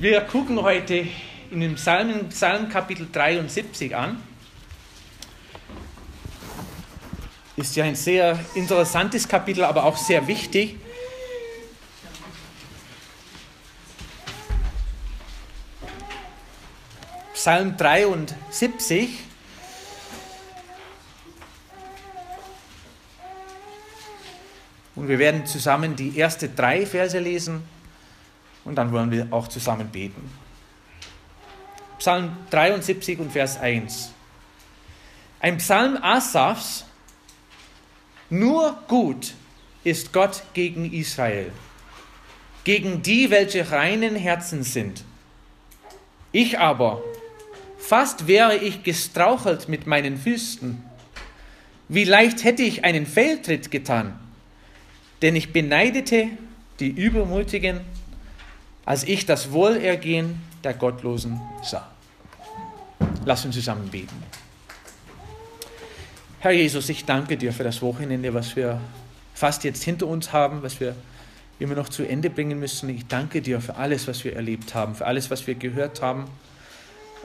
Wir gucken heute in dem Psalm, Psalm Kapitel 73 an. Ist ja ein sehr interessantes Kapitel, aber auch sehr wichtig. Psalm 73. Und wir werden zusammen die ersten drei Verse lesen und dann wollen wir auch zusammen beten. Psalm 73 und Vers 1. Ein Psalm Asafs. Nur gut ist Gott gegen Israel, gegen die, welche reinen Herzen sind. Ich aber, fast wäre ich gestrauchelt mit meinen Füßen. Wie leicht hätte ich einen Fehltritt getan, denn ich beneidete die Übermutigen als ich das Wohlergehen der Gottlosen sah. Lass uns zusammen beten. Herr Jesus, ich danke dir für das Wochenende, was wir fast jetzt hinter uns haben, was wir immer noch zu Ende bringen müssen. Ich danke dir für alles, was wir erlebt haben, für alles, was wir gehört haben,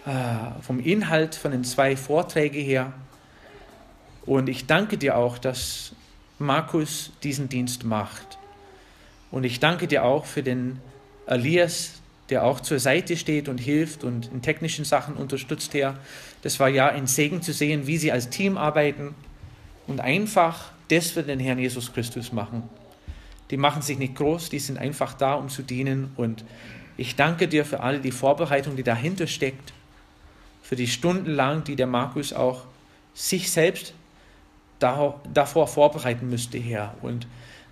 äh, vom Inhalt von den zwei Vorträgen her. Und ich danke dir auch, dass Markus diesen Dienst macht. Und ich danke dir auch für den Elias, der auch zur Seite steht und hilft und in technischen Sachen unterstützt, Herr. Das war ja ein Segen zu sehen, wie sie als Team arbeiten und einfach das für den Herrn Jesus Christus machen. Die machen sich nicht groß, die sind einfach da, um zu dienen. Und ich danke dir für alle die Vorbereitung, die dahinter steckt, für die Stunden lang, die der Markus auch sich selbst davor vorbereiten müsste, Herr. Und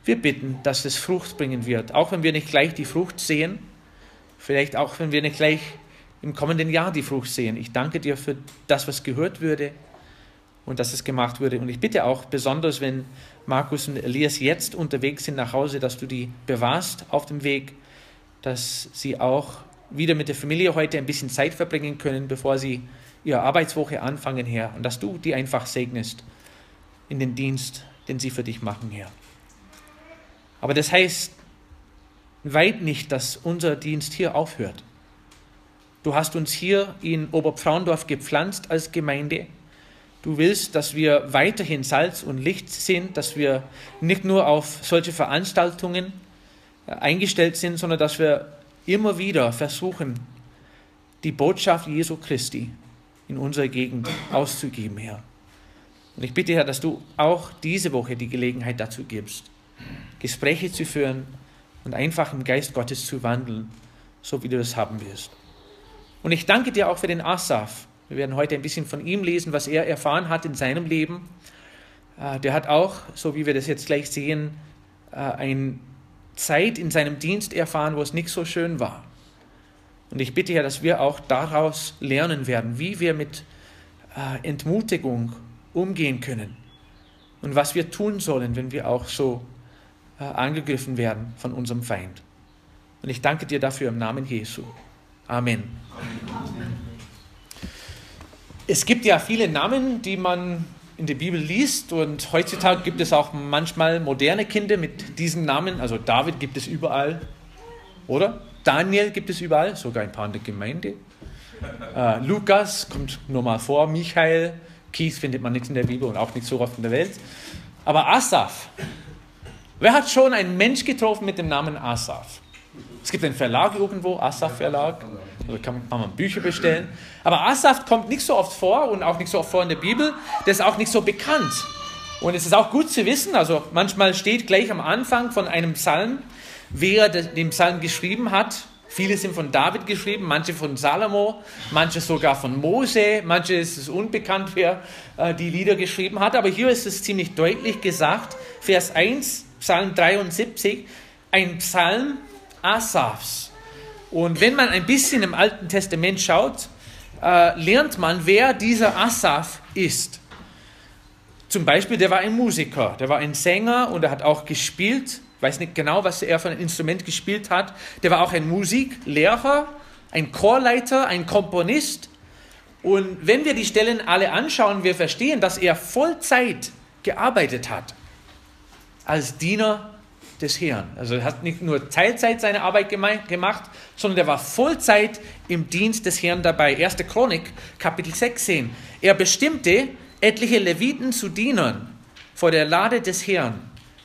wir bitten, dass es Frucht bringen wird, auch wenn wir nicht gleich die Frucht sehen, vielleicht auch wenn wir nicht gleich im kommenden Jahr die Frucht sehen. Ich danke dir für das, was gehört würde und dass es gemacht wurde. Und ich bitte auch besonders, wenn Markus und Elias jetzt unterwegs sind nach Hause, dass du die bewahrst auf dem Weg, dass sie auch wieder mit der Familie heute ein bisschen Zeit verbringen können, bevor sie ihre Arbeitswoche anfangen, Herr. Und dass du die einfach segnest in den Dienst, den sie für dich machen, Herr. Aber das heißt weit nicht, dass unser Dienst hier aufhört. Du hast uns hier in Oberpfraundorf gepflanzt als Gemeinde. Du willst, dass wir weiterhin Salz und Licht sind, dass wir nicht nur auf solche Veranstaltungen äh, eingestellt sind, sondern dass wir immer wieder versuchen, die Botschaft Jesu Christi in unserer Gegend auszugeben, Herr. Und ich bitte, Herr, dass du auch diese Woche die Gelegenheit dazu gibst. Gespräche zu führen und einfach im Geist Gottes zu wandeln, so wie du das haben wirst. Und ich danke dir auch für den Asaf. Wir werden heute ein bisschen von ihm lesen, was er erfahren hat in seinem Leben. Äh, der hat auch, so wie wir das jetzt gleich sehen, äh, eine Zeit in seinem Dienst erfahren, wo es nicht so schön war. Und ich bitte ja, dass wir auch daraus lernen werden, wie wir mit äh, Entmutigung umgehen können und was wir tun sollen, wenn wir auch so angegriffen werden von unserem Feind. Und ich danke dir dafür im Namen Jesu. Amen. Es gibt ja viele Namen, die man in der Bibel liest und heutzutage gibt es auch manchmal moderne Kinder mit diesen Namen. Also David gibt es überall, oder? Daniel gibt es überall, sogar ein paar in der Gemeinde. Äh, Lukas kommt nur mal vor, Michael, Keith findet man nichts in der Bibel und auch nicht so oft in der Welt. Aber Asaf, Wer hat schon einen Mensch getroffen mit dem Namen Asaf? Es gibt einen Verlag irgendwo, Asaf Verlag. Da kann man Bücher bestellen. Aber Asaf kommt nicht so oft vor und auch nicht so oft vor in der Bibel. Der ist auch nicht so bekannt. Und es ist auch gut zu wissen, also manchmal steht gleich am Anfang von einem Psalm, wer den Psalm geschrieben hat. Viele sind von David geschrieben, manche von Salomo, manche sogar von Mose, manche ist es unbekannt, wer äh, die Lieder geschrieben hat. Aber hier ist es ziemlich deutlich gesagt, Vers 1, Psalm 73, ein Psalm Asafs. Und wenn man ein bisschen im Alten Testament schaut, äh, lernt man, wer dieser Asaf ist. Zum Beispiel, der war ein Musiker, der war ein Sänger und er hat auch gespielt. Ich weiß nicht genau, was er für ein Instrument gespielt hat. Der war auch ein Musiklehrer, ein Chorleiter, ein Komponist. Und wenn wir die Stellen alle anschauen, wir verstehen, dass er Vollzeit gearbeitet hat als Diener des Herrn. Also er hat nicht nur Teilzeit seine Arbeit gemacht, sondern er war Vollzeit im Dienst des Herrn dabei. 1. Chronik, Kapitel 16. Er bestimmte etliche Leviten zu Dienern vor der Lade des Herrn,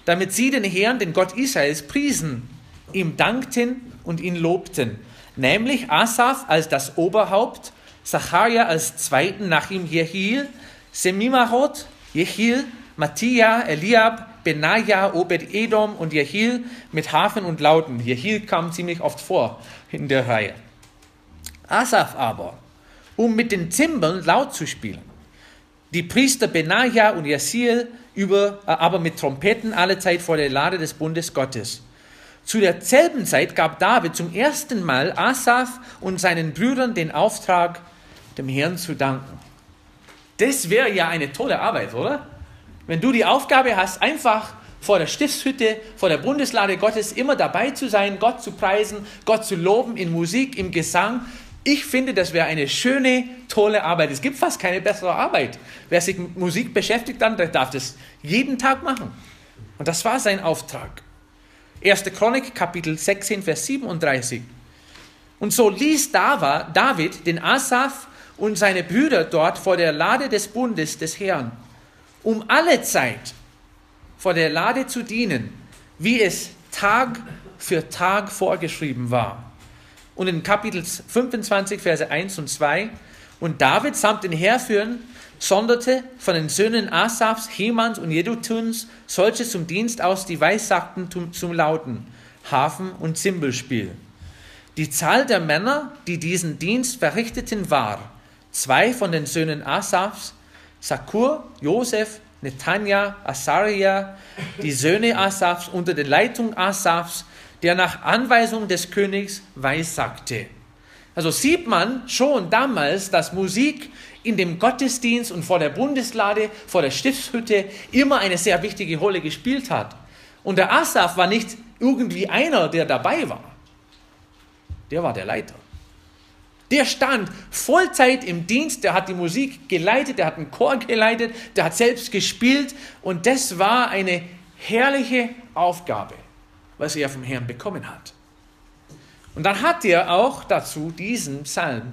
damit sie den Herrn, den Gott Israels, priesen, ihm dankten und ihn lobten. Nämlich Asaph als das Oberhaupt, Zacharia als Zweiten, nach ihm Jehiel, Semimahot, Jehiel, Mattia, Eliab, Benaja, Obed-Edom und Jehiel mit Hafen und Lauten. Jehiel kam ziemlich oft vor in der Reihe. Asaph aber, um mit den Zimbeln laut zu spielen. Die Priester Benaja und Jehiel über, äh, aber mit Trompeten alle Zeit vor der Lade des Bundes Gottes. Zu derselben Zeit gab David zum ersten Mal Asaph und seinen Brüdern den Auftrag, dem Herrn zu danken. Das wäre ja eine tolle Arbeit, oder? Wenn du die Aufgabe hast, einfach vor der Stiftshütte, vor der Bundeslade Gottes immer dabei zu sein, Gott zu preisen, Gott zu loben in Musik, im Gesang. Ich finde, das wäre eine schöne, tolle Arbeit. Es gibt fast keine bessere Arbeit. Wer sich mit Musik beschäftigt, dann darf das jeden Tag machen. Und das war sein Auftrag. 1. Chronik, Kapitel 16, Vers 37. Und so ließ David den Asaph und seine Brüder dort vor der Lade des Bundes des Herrn um alle Zeit vor der Lade zu dienen, wie es Tag für Tag vorgeschrieben war. Und in Kapitel 25, Verse 1 und 2, und David samt den Heerführern sonderte von den Söhnen Asafs, Hemans und Jedutuns solche zum Dienst aus, die weissagten zum, zum Lauten, Hafen und Zimbelspiel. Die Zahl der Männer, die diesen Dienst verrichteten, war zwei von den Söhnen Asafs, Sakur, Josef, Netanja, Asaria, die Söhne Asafs unter der Leitung Asafs, der nach Anweisung des Königs weissagte. Also sieht man schon damals, dass Musik in dem Gottesdienst und vor der Bundeslade, vor der Stiftshütte immer eine sehr wichtige Rolle gespielt hat. Und der Asaf war nicht irgendwie einer, der dabei war. Der war der Leiter. Der stand Vollzeit im Dienst, der hat die Musik geleitet, der hat einen Chor geleitet, der hat selbst gespielt und das war eine herrliche Aufgabe, was er vom Herrn bekommen hat. Und dann hat er auch dazu diesen Psalm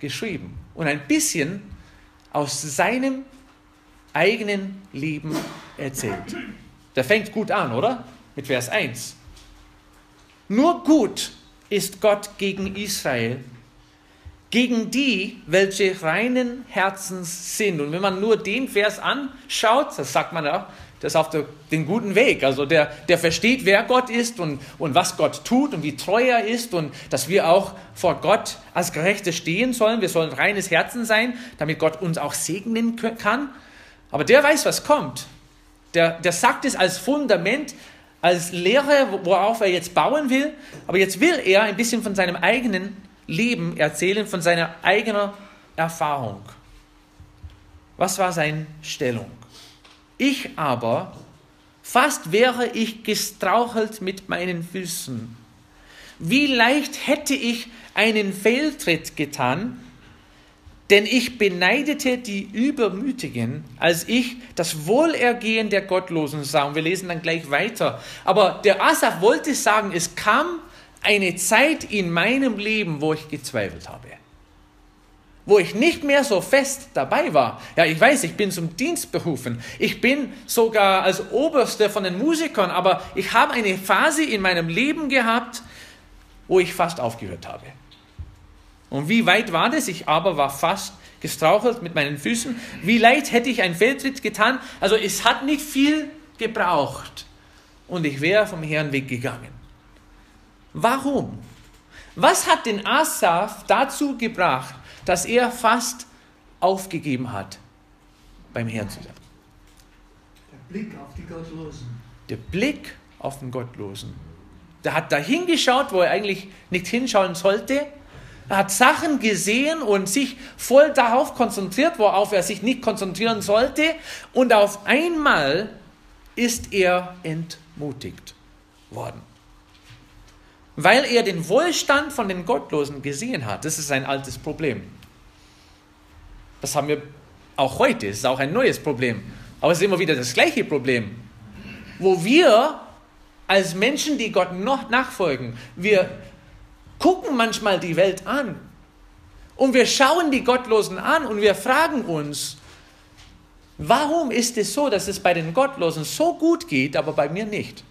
geschrieben und ein bisschen aus seinem eigenen Leben erzählt. Der fängt gut an, oder? Mit Vers 1. Nur gut ist Gott gegen Israel gegen die, welche reinen Herzens sind. Und wenn man nur den Vers anschaut, das sagt man ja, das ist auf der, den guten Weg. Also der, der versteht, wer Gott ist und, und was Gott tut und wie treu er ist und dass wir auch vor Gott als Gerechte stehen sollen. Wir sollen reines Herzen sein, damit Gott uns auch segnen kann. Aber der weiß, was kommt. Der, der sagt es als Fundament, als Lehre, worauf er jetzt bauen will. Aber jetzt will er ein bisschen von seinem eigenen Leben erzählen von seiner eigenen Erfahrung. Was war seine Stellung? Ich aber, fast wäre ich gestrauchelt mit meinen Füßen. Wie leicht hätte ich einen Fehltritt getan, denn ich beneidete die Übermütigen, als ich das Wohlergehen der Gottlosen sah. Und wir lesen dann gleich weiter. Aber der Asaf wollte sagen, es kam eine Zeit in meinem Leben, wo ich gezweifelt habe. Wo ich nicht mehr so fest dabei war. Ja, ich weiß, ich bin zum Dienst berufen. Ich bin sogar als Oberste von den Musikern, aber ich habe eine Phase in meinem Leben gehabt, wo ich fast aufgehört habe. Und wie weit war das? Ich aber war fast gestrauchelt mit meinen Füßen. Wie leicht hätte ich einen Feldtritt getan? Also es hat nicht viel gebraucht. Und ich wäre vom Herrn weggegangen. Warum? Was hat den Asaf dazu gebracht, dass er fast aufgegeben hat, beim Herrn zu sein? Der Blick auf die Gottlosen. Der Blick auf den Gottlosen. Der hat da hingeschaut, wo er eigentlich nicht hinschauen sollte. Er hat Sachen gesehen und sich voll darauf konzentriert, worauf er sich nicht konzentrieren sollte. Und auf einmal ist er entmutigt worden weil er den Wohlstand von den Gottlosen gesehen hat. Das ist ein altes Problem. Das haben wir auch heute. Es ist auch ein neues Problem. Aber es ist immer wieder das gleiche Problem. Wo wir als Menschen, die Gott noch nachfolgen, wir gucken manchmal die Welt an und wir schauen die Gottlosen an und wir fragen uns, warum ist es so, dass es bei den Gottlosen so gut geht, aber bei mir nicht?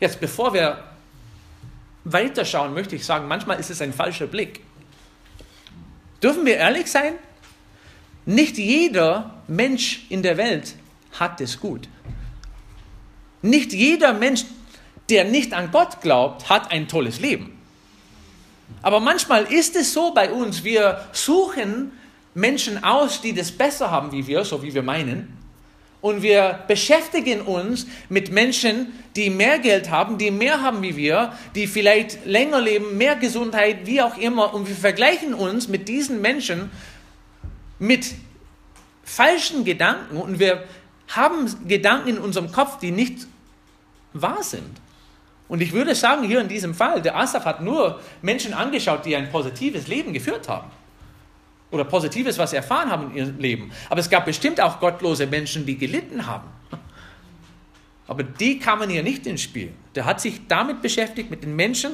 Jetzt, bevor wir weiterschauen, möchte ich sagen, manchmal ist es ein falscher Blick. Dürfen wir ehrlich sein? Nicht jeder Mensch in der Welt hat es gut. Nicht jeder Mensch, der nicht an Gott glaubt, hat ein tolles Leben. Aber manchmal ist es so bei uns, wir suchen Menschen aus, die das besser haben wie wir, so wie wir meinen. Und wir beschäftigen uns mit Menschen, die mehr Geld haben, die mehr haben wie wir, die vielleicht länger leben, mehr Gesundheit, wie auch immer. Und wir vergleichen uns mit diesen Menschen mit falschen Gedanken und wir haben Gedanken in unserem Kopf, die nicht wahr sind. Und ich würde sagen, hier in diesem Fall, der Asaf hat nur Menschen angeschaut, die ein positives Leben geführt haben. Oder Positives, was sie erfahren haben in ihrem Leben. Aber es gab bestimmt auch gottlose Menschen, die gelitten haben. Aber die kamen hier nicht ins Spiel. Der hat sich damit beschäftigt, mit den Menschen,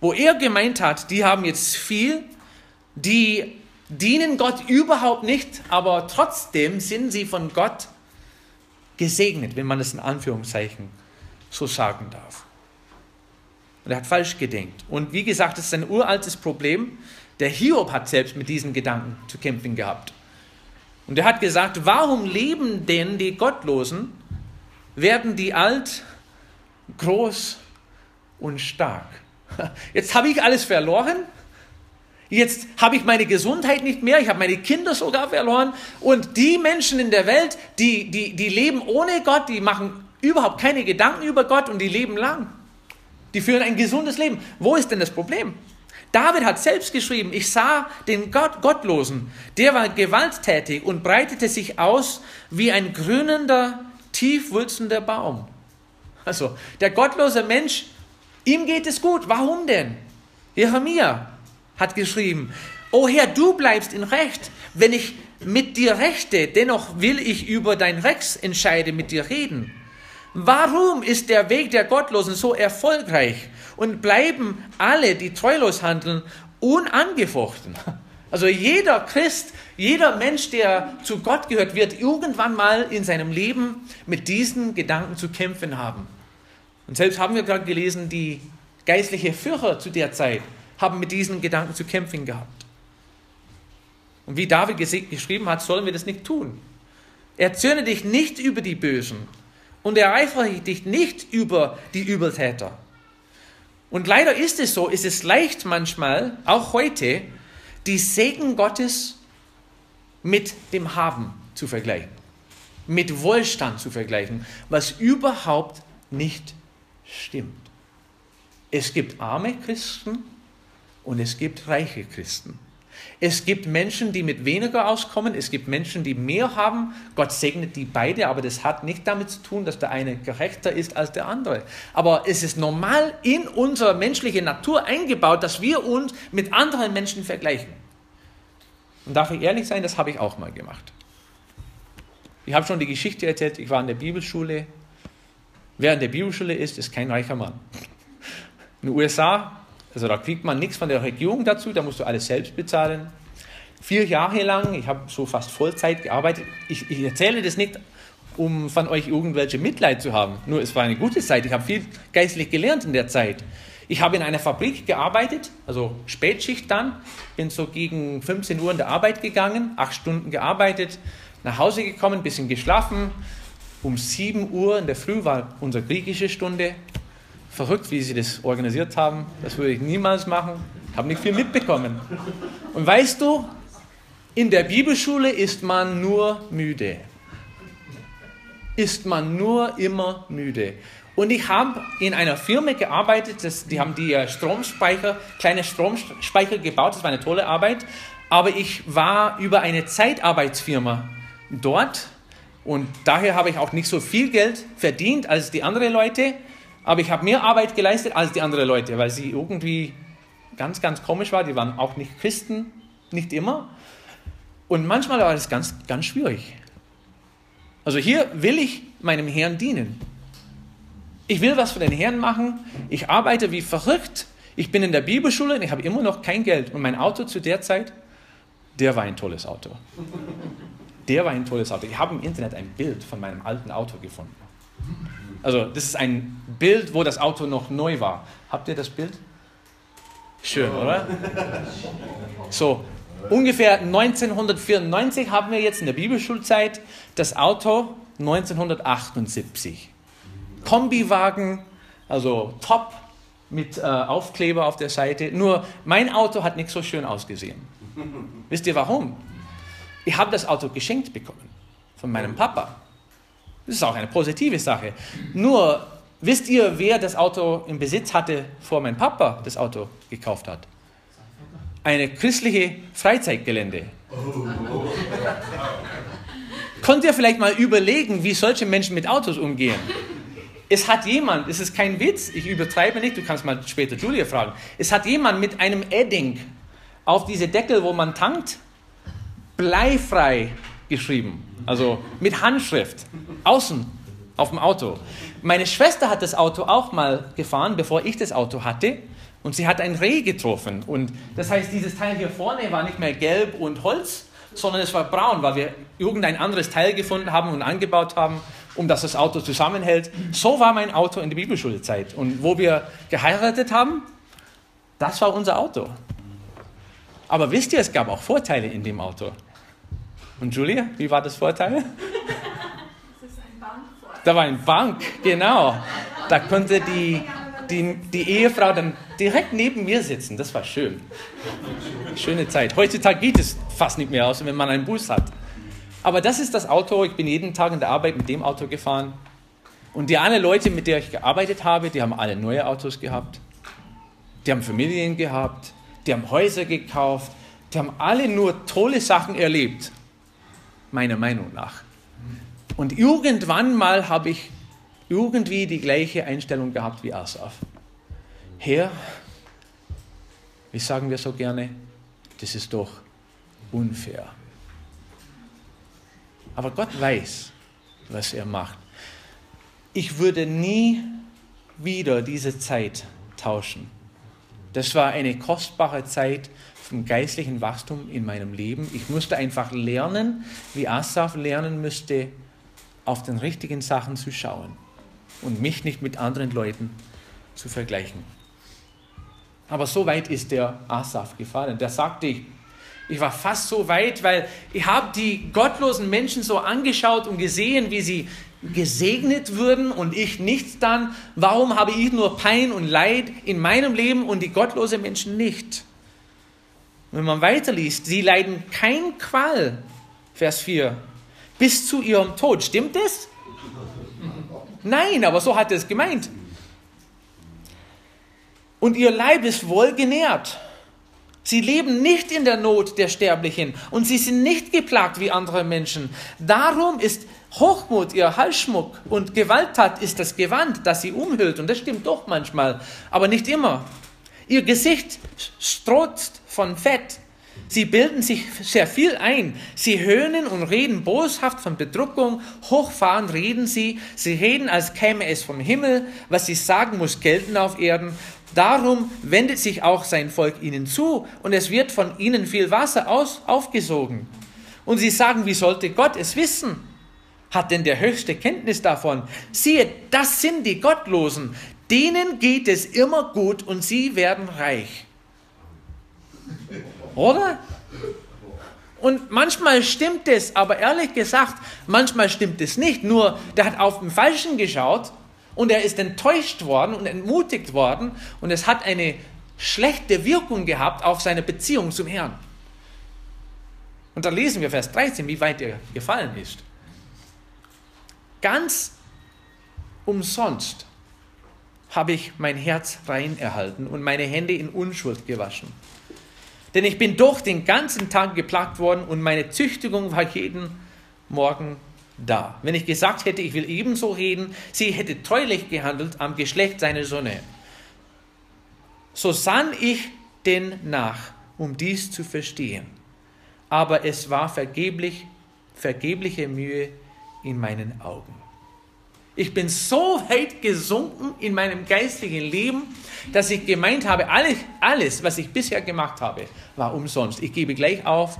wo er gemeint hat, die haben jetzt viel, die dienen Gott überhaupt nicht, aber trotzdem sind sie von Gott gesegnet, wenn man es in Anführungszeichen so sagen darf. Und er hat falsch gedenkt. Und wie gesagt, das ist ein uraltes Problem. Der Hiob hat selbst mit diesen Gedanken zu kämpfen gehabt. Und er hat gesagt, warum leben denn die Gottlosen, werden die alt, groß und stark? Jetzt habe ich alles verloren. Jetzt habe ich meine Gesundheit nicht mehr, ich habe meine Kinder sogar verloren. Und die Menschen in der Welt, die, die, die leben ohne Gott, die machen überhaupt keine Gedanken über Gott und die leben lang. Die führen ein gesundes Leben. Wo ist denn das Problem? David hat selbst geschrieben, ich sah den Gott, Gottlosen, der war gewalttätig und breitete sich aus wie ein grünender, tief wurzelnder Baum. Also, der gottlose Mensch, ihm geht es gut. Warum denn? Jeremia hat geschrieben, O Herr, du bleibst in Recht, wenn ich mit dir rechte, dennoch will ich über dein Rex entscheide mit dir reden. Warum ist der Weg der Gottlosen so erfolgreich und bleiben alle, die treulos handeln, unangefochten? Also jeder Christ, jeder Mensch, der zu Gott gehört, wird irgendwann mal in seinem Leben mit diesen Gedanken zu kämpfen haben. Und selbst haben wir gerade gelesen, die geistliche Führer zu der Zeit haben mit diesen Gedanken zu kämpfen gehabt. Und wie David geschrieben hat, sollen wir das nicht tun. Erzürne dich nicht über die Bösen, und ereifere dich nicht über die Übeltäter. Und leider ist es so, ist es leicht manchmal, auch heute, die Segen Gottes mit dem Haben zu vergleichen, mit Wohlstand zu vergleichen, was überhaupt nicht stimmt. Es gibt arme Christen und es gibt reiche Christen. Es gibt Menschen, die mit weniger auskommen, es gibt Menschen, die mehr haben. Gott segnet die beide, aber das hat nicht damit zu tun, dass der eine gerechter ist als der andere. Aber es ist normal in unsere menschliche Natur eingebaut, dass wir uns mit anderen Menschen vergleichen. Und darf ich ehrlich sein, das habe ich auch mal gemacht. Ich habe schon die Geschichte erzählt, ich war in der Bibelschule. Wer in der Bibelschule ist, ist kein reicher Mann. In den USA also da kriegt man nichts von der Regierung dazu, da musst du alles selbst bezahlen. Vier Jahre lang, ich habe so fast Vollzeit gearbeitet. Ich, ich erzähle das nicht, um von euch irgendwelche Mitleid zu haben. Nur es war eine gute Zeit. Ich habe viel geistlich gelernt in der Zeit. Ich habe in einer Fabrik gearbeitet, also Spätschicht dann, bin so gegen 15 Uhr in der Arbeit gegangen, acht Stunden gearbeitet, nach Hause gekommen, bisschen geschlafen. Um 7 Uhr in der Früh war unsere griechische Stunde verrückt, wie sie das organisiert haben. Das würde ich niemals machen. Habe nicht viel mitbekommen. Und weißt du, in der Bibelschule ist man nur müde. Ist man nur immer müde. Und ich habe in einer Firma gearbeitet, das, die haben die äh, Stromspeicher, kleine Stromspeicher gebaut, das war eine tolle Arbeit. Aber ich war über eine Zeitarbeitsfirma dort und daher habe ich auch nicht so viel Geld verdient als die anderen Leute aber ich habe mehr Arbeit geleistet als die anderen Leute, weil sie irgendwie ganz, ganz komisch war. Die waren auch nicht Christen, nicht immer. Und manchmal war das ganz, ganz schwierig. Also hier will ich meinem Herrn dienen. Ich will was für den Herrn machen. Ich arbeite wie verrückt. Ich bin in der Bibelschule und ich habe immer noch kein Geld. Und mein Auto zu der Zeit, der war ein tolles Auto. Der war ein tolles Auto. Ich habe im Internet ein Bild von meinem alten Auto gefunden. Also das ist ein Bild, wo das Auto noch neu war. Habt ihr das Bild? Schön, oder? So, ungefähr 1994 haben wir jetzt in der Bibelschulzeit das Auto 1978. Kombiwagen, also top mit äh, Aufkleber auf der Seite. Nur mein Auto hat nicht so schön ausgesehen. Wisst ihr warum? Ich habe das Auto geschenkt bekommen von meinem Papa. Das ist auch eine positive Sache. Nur wisst ihr, wer das Auto im Besitz hatte, vor mein Papa das Auto gekauft hat? Eine christliche Freizeitgelände. Könnt ihr vielleicht mal überlegen, wie solche Menschen mit Autos umgehen? Es hat jemand, es ist kein Witz, ich übertreibe nicht, du kannst mal später Julia fragen. Es hat jemand mit einem Edding auf diese Deckel, wo man tankt, bleifrei geschrieben. Also mit Handschrift. Außen auf dem Auto. Meine Schwester hat das Auto auch mal gefahren, bevor ich das Auto hatte. Und sie hat ein Reh getroffen. Und das heißt, dieses Teil hier vorne war nicht mehr gelb und Holz, sondern es war braun, weil wir irgendein anderes Teil gefunden haben und angebaut haben um dass das Auto zusammenhält. So war mein Auto in der Bibelschulzeit. Und wo wir geheiratet haben, das war unser Auto. Aber wisst ihr, es gab auch Vorteile in dem Auto. Und Julia, wie war das Vorteil? Das ist ein Bankvorteil. Da war ein Bank, genau. Da konnte die, die, die Ehefrau dann direkt neben mir sitzen. Das war schön. Schöne Zeit. Heutzutage geht es fast nicht mehr aus, wenn man einen Bus hat. Aber das ist das Auto, ich bin jeden Tag in der Arbeit mit dem Auto gefahren. Und die anderen Leute, mit denen ich gearbeitet habe, die haben alle neue Autos gehabt. Die haben Familien gehabt, die haben Häuser gekauft, die haben alle nur tolle Sachen erlebt, meiner Meinung nach. Und irgendwann mal habe ich irgendwie die gleiche Einstellung gehabt wie Asaf. Herr, wie sagen wir so gerne, das ist doch unfair. Aber Gott weiß, was er macht. Ich würde nie wieder diese Zeit tauschen. Das war eine kostbare Zeit vom geistlichen Wachstum in meinem Leben. Ich musste einfach lernen, wie Asaf lernen müsste, auf den richtigen Sachen zu schauen und mich nicht mit anderen Leuten zu vergleichen. Aber so weit ist der Asaf gefallen. Der sagte, ich war fast so weit, weil ich habe die gottlosen Menschen so angeschaut und gesehen, wie sie gesegnet würden und ich nichts dann. Warum habe ich nur Pein und Leid in meinem Leben und die gottlosen Menschen nicht? Wenn man weiterliest, sie leiden kein Qual, Vers 4, bis zu ihrem Tod. Stimmt es? Nein, aber so hat er es gemeint. Und ihr Leib ist wohl genährt. Sie leben nicht in der Not der Sterblichen und sie sind nicht geplagt wie andere Menschen. Darum ist Hochmut ihr Halsschmuck und Gewalttat ist das Gewand, das sie umhüllt. Und das stimmt doch manchmal, aber nicht immer. Ihr Gesicht strotzt von Fett. Sie bilden sich sehr viel ein. Sie höhnen und reden boshaft von Bedruckung. Hochfahren reden sie. Sie reden, als käme es vom Himmel. Was sie sagen, muss gelten auf Erden. Darum wendet sich auch sein Volk ihnen zu und es wird von ihnen viel Wasser aus, aufgesogen. Und sie sagen, wie sollte Gott es wissen? Hat denn der Höchste Kenntnis davon? Siehe, das sind die Gottlosen. Denen geht es immer gut und sie werden reich. Oder? Und manchmal stimmt es, aber ehrlich gesagt, manchmal stimmt es nicht. Nur der hat auf den Falschen geschaut und er ist enttäuscht worden und entmutigt worden und es hat eine schlechte Wirkung gehabt auf seine Beziehung zum Herrn. Und da lesen wir Vers 13, wie weit er gefallen ist. Ganz umsonst habe ich mein Herz rein erhalten und meine Hände in Unschuld gewaschen. Denn ich bin doch den ganzen Tag geplagt worden und meine Züchtigung war jeden Morgen da. Wenn ich gesagt hätte, ich will ebenso reden, sie hätte treulich gehandelt am Geschlecht seiner Sonne. So sann ich denn nach, um dies zu verstehen. Aber es war vergeblich, vergebliche Mühe in meinen Augen. Ich bin so weit gesunken in meinem geistlichen Leben, dass ich gemeint habe, alles, was ich bisher gemacht habe, war umsonst. Ich gebe gleich auf.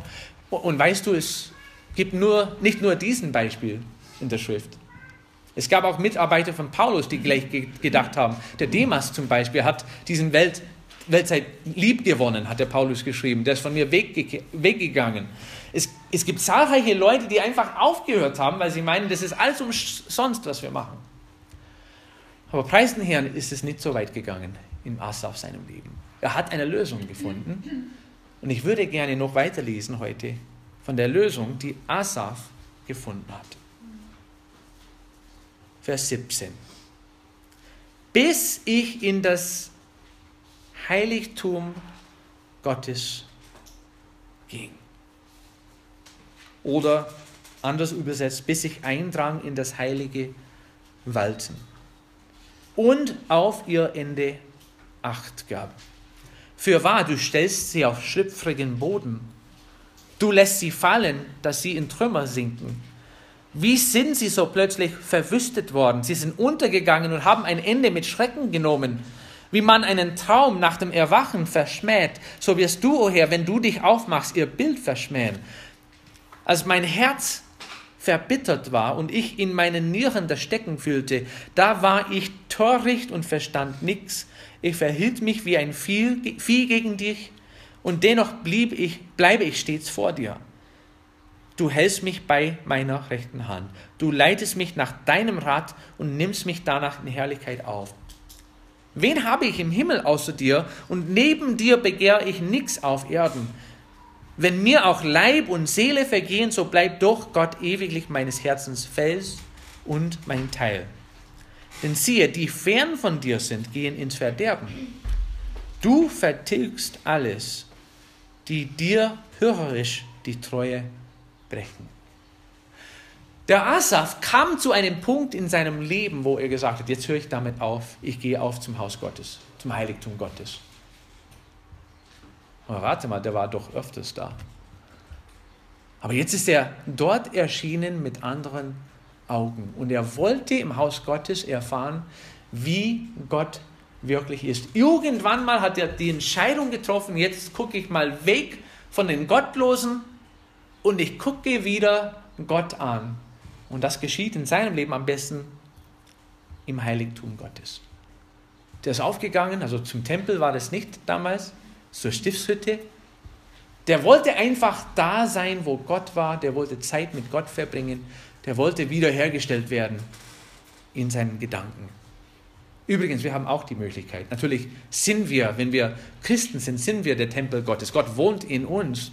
Und weißt du, es gibt nur, nicht nur diesen Beispiel in der Schrift. Es gab auch Mitarbeiter von Paulus, die gleich gedacht haben. Der Demas zum Beispiel hat diesen Welt, Weltzeit lieb gewonnen, hat der Paulus geschrieben. Der ist von mir wegge weggegangen. Es, es gibt zahlreiche Leute, die einfach aufgehört haben, weil sie meinen, das ist alles umsonst, was wir machen. Aber preisen Herrn ist es nicht so weit gegangen in Asaf seinem Leben. Er hat eine Lösung gefunden. Und ich würde gerne noch weiterlesen heute von der Lösung, die Asaf gefunden hat. Vers 17. Bis ich in das Heiligtum Gottes ging. Oder anders übersetzt, bis ich eindrang in das heilige Walten und auf ihr Ende Acht gab. Für wahr, du stellst sie auf schlüpfrigen Boden. Du lässt sie fallen, dass sie in Trümmer sinken. Wie sind sie so plötzlich verwüstet worden? Sie sind untergegangen und haben ein Ende mit Schrecken genommen. Wie man einen Traum nach dem Erwachen verschmäht, so wirst du, o oh Herr, wenn du dich aufmachst, ihr Bild verschmähen. Als mein Herz verbittert war und ich in meinen Nieren das Stecken fühlte, da war ich töricht und verstand nichts. Ich verhielt mich wie ein Vieh, gegen dich und dennoch blieb ich, bleibe ich stets vor dir. Du hältst mich bei meiner rechten Hand. Du leitest mich nach deinem Rat und nimmst mich danach in Herrlichkeit auf. Wen habe ich im Himmel außer dir? Und neben dir begehre ich nichts auf Erden. Wenn mir auch Leib und Seele vergehen, so bleibt doch Gott ewiglich meines Herzens Fels und mein Teil. Denn siehe, die fern von dir sind, gehen ins Verderben. Du vertilgst alles, die dir hörerisch die Treue brechen. Der Asaf kam zu einem Punkt in seinem Leben, wo er gesagt hat, jetzt höre ich damit auf, ich gehe auf zum Haus Gottes, zum Heiligtum Gottes. Und rate mal, der war doch öfters da. Aber jetzt ist er dort erschienen mit anderen Augen. Und er wollte im Haus Gottes erfahren, wie Gott wirklich ist. Irgendwann mal hat er die Entscheidung getroffen, jetzt gucke ich mal weg von den Gottlosen und ich gucke wieder Gott an. Und das geschieht in seinem Leben am besten im Heiligtum Gottes. Der ist aufgegangen, also zum Tempel war das nicht damals, zur Stiftshütte. Der wollte einfach da sein, wo Gott war. Der wollte Zeit mit Gott verbringen. Der wollte wiederhergestellt werden in seinen Gedanken. Übrigens, wir haben auch die Möglichkeit. Natürlich sind wir, wenn wir Christen sind, sind wir der Tempel Gottes. Gott wohnt in uns.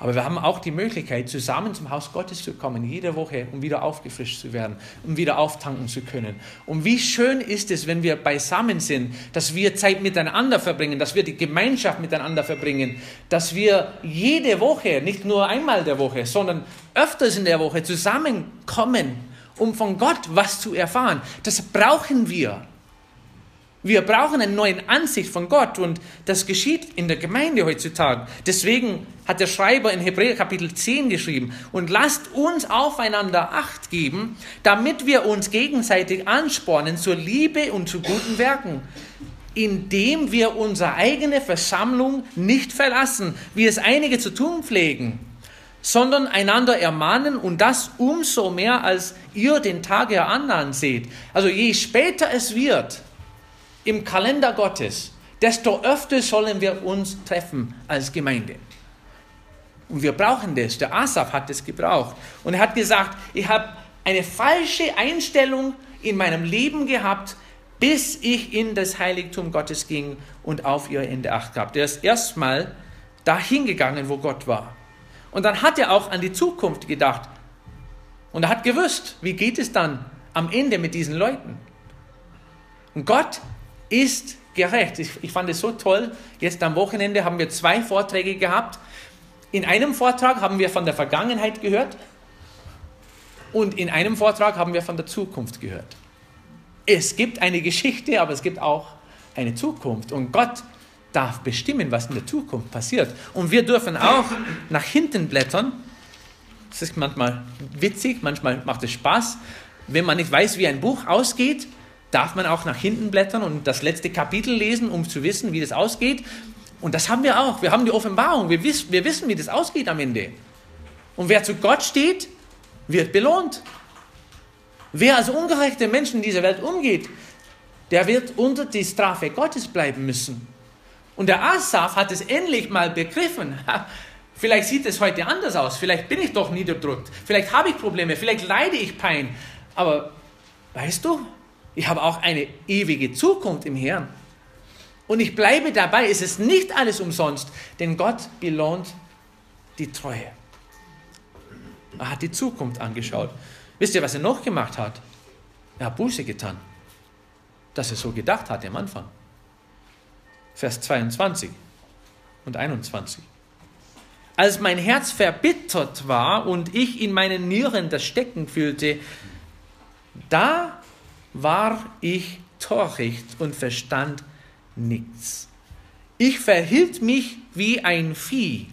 Aber wir haben auch die Möglichkeit, zusammen zum Haus Gottes zu kommen, jede Woche, um wieder aufgefrischt zu werden, um wieder auftanken zu können. Und wie schön ist es, wenn wir beisammen sind, dass wir Zeit miteinander verbringen, dass wir die Gemeinschaft miteinander verbringen, dass wir jede Woche, nicht nur einmal der Woche, sondern öfters in der Woche zusammenkommen, um von Gott was zu erfahren. Das brauchen wir. Wir brauchen eine neue Ansicht von Gott und das geschieht in der Gemeinde heutzutage. Deswegen hat der Schreiber in Hebräer Kapitel 10 geschrieben und lasst uns aufeinander Acht geben, damit wir uns gegenseitig anspornen zur Liebe und zu guten Werken, indem wir unsere eigene Versammlung nicht verlassen, wie es einige zu tun pflegen, sondern einander ermahnen und das umso mehr, als ihr den Tag heran seht. Also je später es wird, im Kalender Gottes, desto öfter sollen wir uns treffen als Gemeinde. Und wir brauchen das. Der Asaf hat es gebraucht. Und er hat gesagt, ich habe eine falsche Einstellung in meinem Leben gehabt, bis ich in das Heiligtum Gottes ging und auf ihr Ende Acht gab. Er ist erstmal dahin gegangen, wo Gott war. Und dann hat er auch an die Zukunft gedacht. Und er hat gewusst, wie geht es dann am Ende mit diesen Leuten. Und Gott ist gerecht. Ich, ich fand es so toll. Jetzt am Wochenende haben wir zwei Vorträge gehabt. In einem Vortrag haben wir von der Vergangenheit gehört und in einem Vortrag haben wir von der Zukunft gehört. Es gibt eine Geschichte, aber es gibt auch eine Zukunft und Gott darf bestimmen, was in der Zukunft passiert. Und wir dürfen auch nach hinten blättern. Das ist manchmal witzig, manchmal macht es Spaß. wenn man nicht weiß, wie ein Buch ausgeht, darf man auch nach hinten blättern und das letzte Kapitel lesen, um zu wissen, wie das ausgeht. Und das haben wir auch. Wir haben die Offenbarung. Wir, wiss, wir wissen, wie das ausgeht am Ende. Und wer zu Gott steht, wird belohnt. Wer als ungerechte Menschen in dieser Welt umgeht, der wird unter die Strafe Gottes bleiben müssen. Und der Asaf hat es endlich mal begriffen. Vielleicht sieht es heute anders aus. Vielleicht bin ich doch niederdrückt. Vielleicht habe ich Probleme. Vielleicht leide ich Pein. Aber weißt du, ich habe auch eine ewige Zukunft im Herrn. Und ich bleibe dabei. Es ist nicht alles umsonst, denn Gott belohnt die Treue. Er hat die Zukunft angeschaut. Wisst ihr, was er noch gemacht hat? Er hat Buße getan, dass er so gedacht hat am Anfang. Vers 22 und 21. Als mein Herz verbittert war und ich in meinen Nieren das Stecken fühlte, da war ich torricht und verstand nichts. Ich verhielt mich wie ein Vieh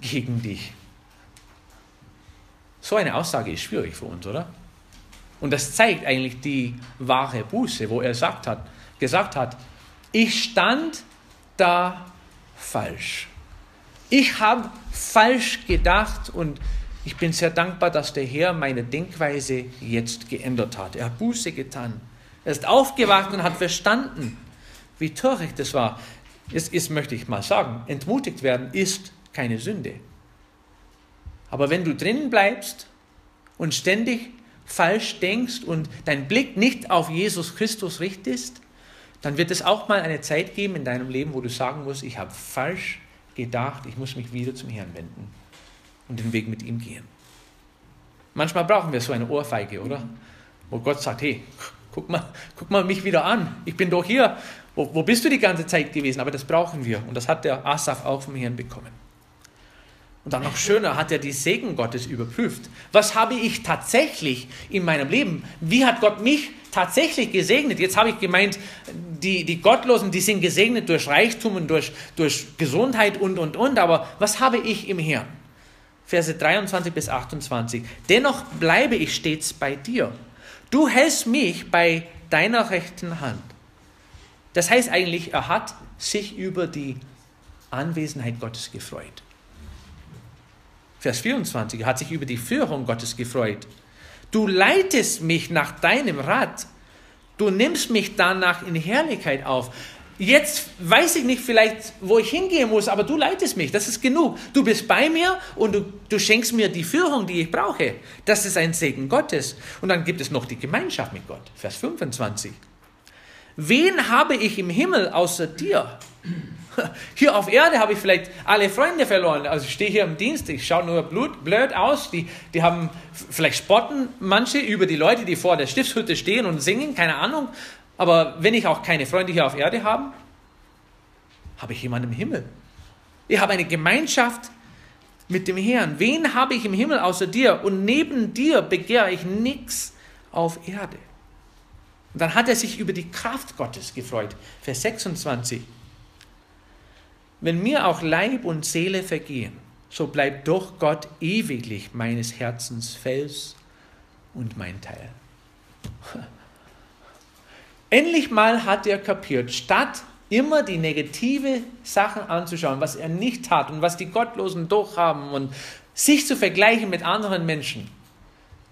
gegen dich. So eine Aussage ist schwierig für uns, oder? Und das zeigt eigentlich die wahre Buße, wo er sagt hat, gesagt hat, ich stand da falsch. Ich habe falsch gedacht und ich bin sehr dankbar, dass der Herr meine Denkweise jetzt geändert hat. Er hat Buße getan. Er ist aufgewacht und hat verstanden, wie töricht es war. Jetzt, jetzt möchte ich mal sagen, entmutigt werden ist keine Sünde. Aber wenn du drinnen bleibst und ständig falsch denkst und dein Blick nicht auf Jesus Christus richtest, dann wird es auch mal eine Zeit geben in deinem Leben, wo du sagen musst, ich habe falsch gedacht, ich muss mich wieder zum Herrn wenden und den Weg mit ihm gehen. Manchmal brauchen wir so eine Ohrfeige, oder? Wo Gott sagt, hey, guck mal, guck mal mich wieder an, ich bin doch hier. Wo, wo bist du die ganze Zeit gewesen? Aber das brauchen wir. Und das hat der Asaf auch vom Herrn bekommen. Und dann noch schöner hat er die Segen Gottes überprüft. Was habe ich tatsächlich in meinem Leben? Wie hat Gott mich tatsächlich gesegnet? Jetzt habe ich gemeint, die, die Gottlosen, die sind gesegnet durch Reichtum und durch, durch Gesundheit und, und, und. Aber was habe ich im Herrn? Verse 23 bis 28. Dennoch bleibe ich stets bei dir. Du hältst mich bei deiner rechten Hand. Das heißt eigentlich, er hat sich über die Anwesenheit Gottes gefreut. Vers 24, er hat sich über die Führung Gottes gefreut. Du leitest mich nach deinem Rat. Du nimmst mich danach in Herrlichkeit auf. Jetzt weiß ich nicht vielleicht, wo ich hingehen muss, aber du leitest mich. Das ist genug. Du bist bei mir und du, du schenkst mir die Führung, die ich brauche. Das ist ein Segen Gottes. Und dann gibt es noch die Gemeinschaft mit Gott. Vers 25. Wen habe ich im Himmel außer dir? Hier auf Erde habe ich vielleicht alle Freunde verloren. Also ich stehe hier im Dienst, ich schaue nur blut, blöd aus. Die, die haben, vielleicht spotten manche über die Leute, die vor der Stiftshütte stehen und singen, keine Ahnung. Aber wenn ich auch keine Freunde hier auf Erde habe, habe ich jemanden im Himmel. Ich habe eine Gemeinschaft mit dem Herrn. Wen habe ich im Himmel außer dir? Und neben dir begehre ich nichts auf Erde. Und dann hat er sich über die Kraft Gottes gefreut. Vers 26. Wenn mir auch Leib und Seele vergehen, so bleibt doch Gott ewiglich meines Herzens Fels und mein Teil. Endlich mal hat er kapiert, statt immer die negative Sachen anzuschauen, was er nicht hat und was die Gottlosen doch haben und sich zu vergleichen mit anderen Menschen,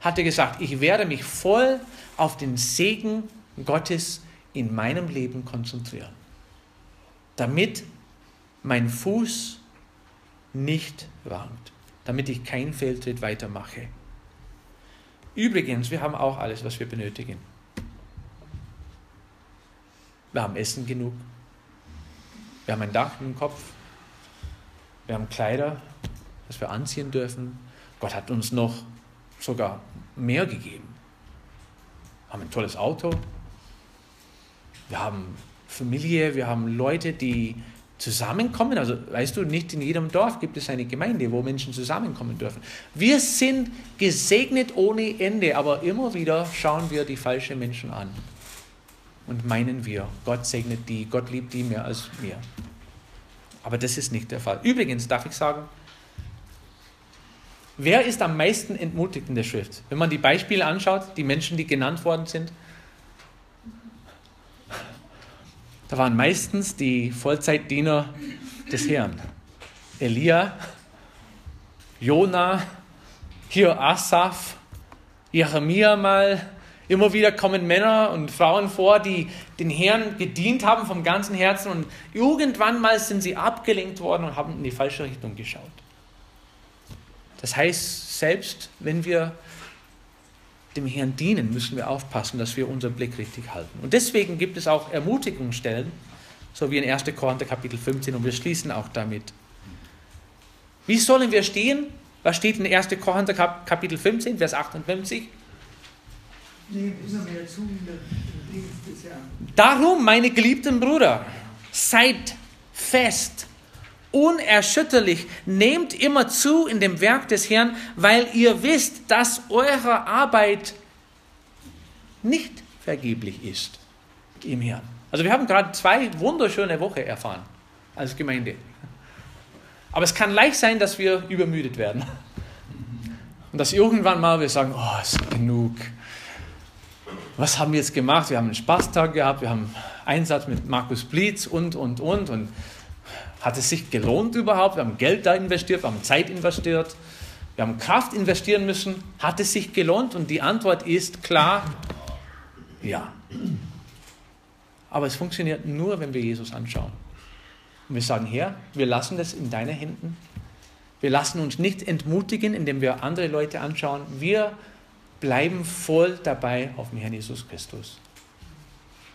hat er gesagt, ich werde mich voll auf den Segen Gottes in meinem Leben konzentrieren, damit mein Fuß nicht wankt, damit ich keinen Fehltritt weitermache. Übrigens, wir haben auch alles, was wir benötigen. Wir haben Essen genug. Wir haben ein Dach im Kopf. Wir haben Kleider, das wir anziehen dürfen. Gott hat uns noch sogar mehr gegeben. Wir haben ein tolles Auto. Wir haben Familie, wir haben Leute, die zusammenkommen. Also weißt du, nicht in jedem Dorf gibt es eine Gemeinde, wo Menschen zusammenkommen dürfen. Wir sind gesegnet ohne Ende, aber immer wieder schauen wir die falschen Menschen an und meinen wir, Gott segnet die, Gott liebt die mehr als wir. Aber das ist nicht der Fall. Übrigens darf ich sagen, Wer ist am meisten entmutigt in der Schrift? Wenn man die Beispiele anschaut, die Menschen, die genannt worden sind, da waren meistens die Vollzeitdiener des Herrn. Elia, Jona, hier Asaf, Jeremia mal. Immer wieder kommen Männer und Frauen vor, die den Herrn gedient haben vom ganzen Herzen und irgendwann mal sind sie abgelenkt worden und haben in die falsche Richtung geschaut. Das heißt, selbst wenn wir dem Herrn dienen, müssen wir aufpassen, dass wir unseren Blick richtig halten. Und deswegen gibt es auch Ermutigungsstellen, so wie in 1. Korinther Kapitel 15, und wir schließen auch damit. Wie sollen wir stehen? Was steht in 1. Korinther Kapitel 15, Vers 58? Darum, meine geliebten Brüder, seid fest unerschütterlich, nehmt immer zu in dem Werk des Herrn, weil ihr wisst, dass eure Arbeit nicht vergeblich ist im Herrn. Also wir haben gerade zwei wunderschöne Wochen erfahren als Gemeinde. Aber es kann leicht sein, dass wir übermüdet werden. Und dass irgendwann mal wir sagen, oh, ist genug. Was haben wir jetzt gemacht? Wir haben einen Spaßtag gehabt, wir haben Einsatz mit Markus Blitz und, und, und. Und hat es sich gelohnt überhaupt? Wir haben Geld da investiert, wir haben Zeit investiert, wir haben Kraft investieren müssen. Hat es sich gelohnt? Und die Antwort ist klar, ja. Aber es funktioniert nur, wenn wir Jesus anschauen. Und wir sagen, Herr, wir lassen das in deinen Händen. Wir lassen uns nicht entmutigen, indem wir andere Leute anschauen. Wir bleiben voll dabei auf den Herrn Jesus Christus.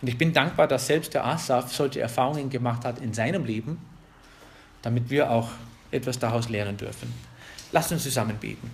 Und ich bin dankbar, dass selbst der Asaf solche Erfahrungen gemacht hat in seinem Leben damit wir auch etwas daraus lernen dürfen. Lasst uns zusammen beten.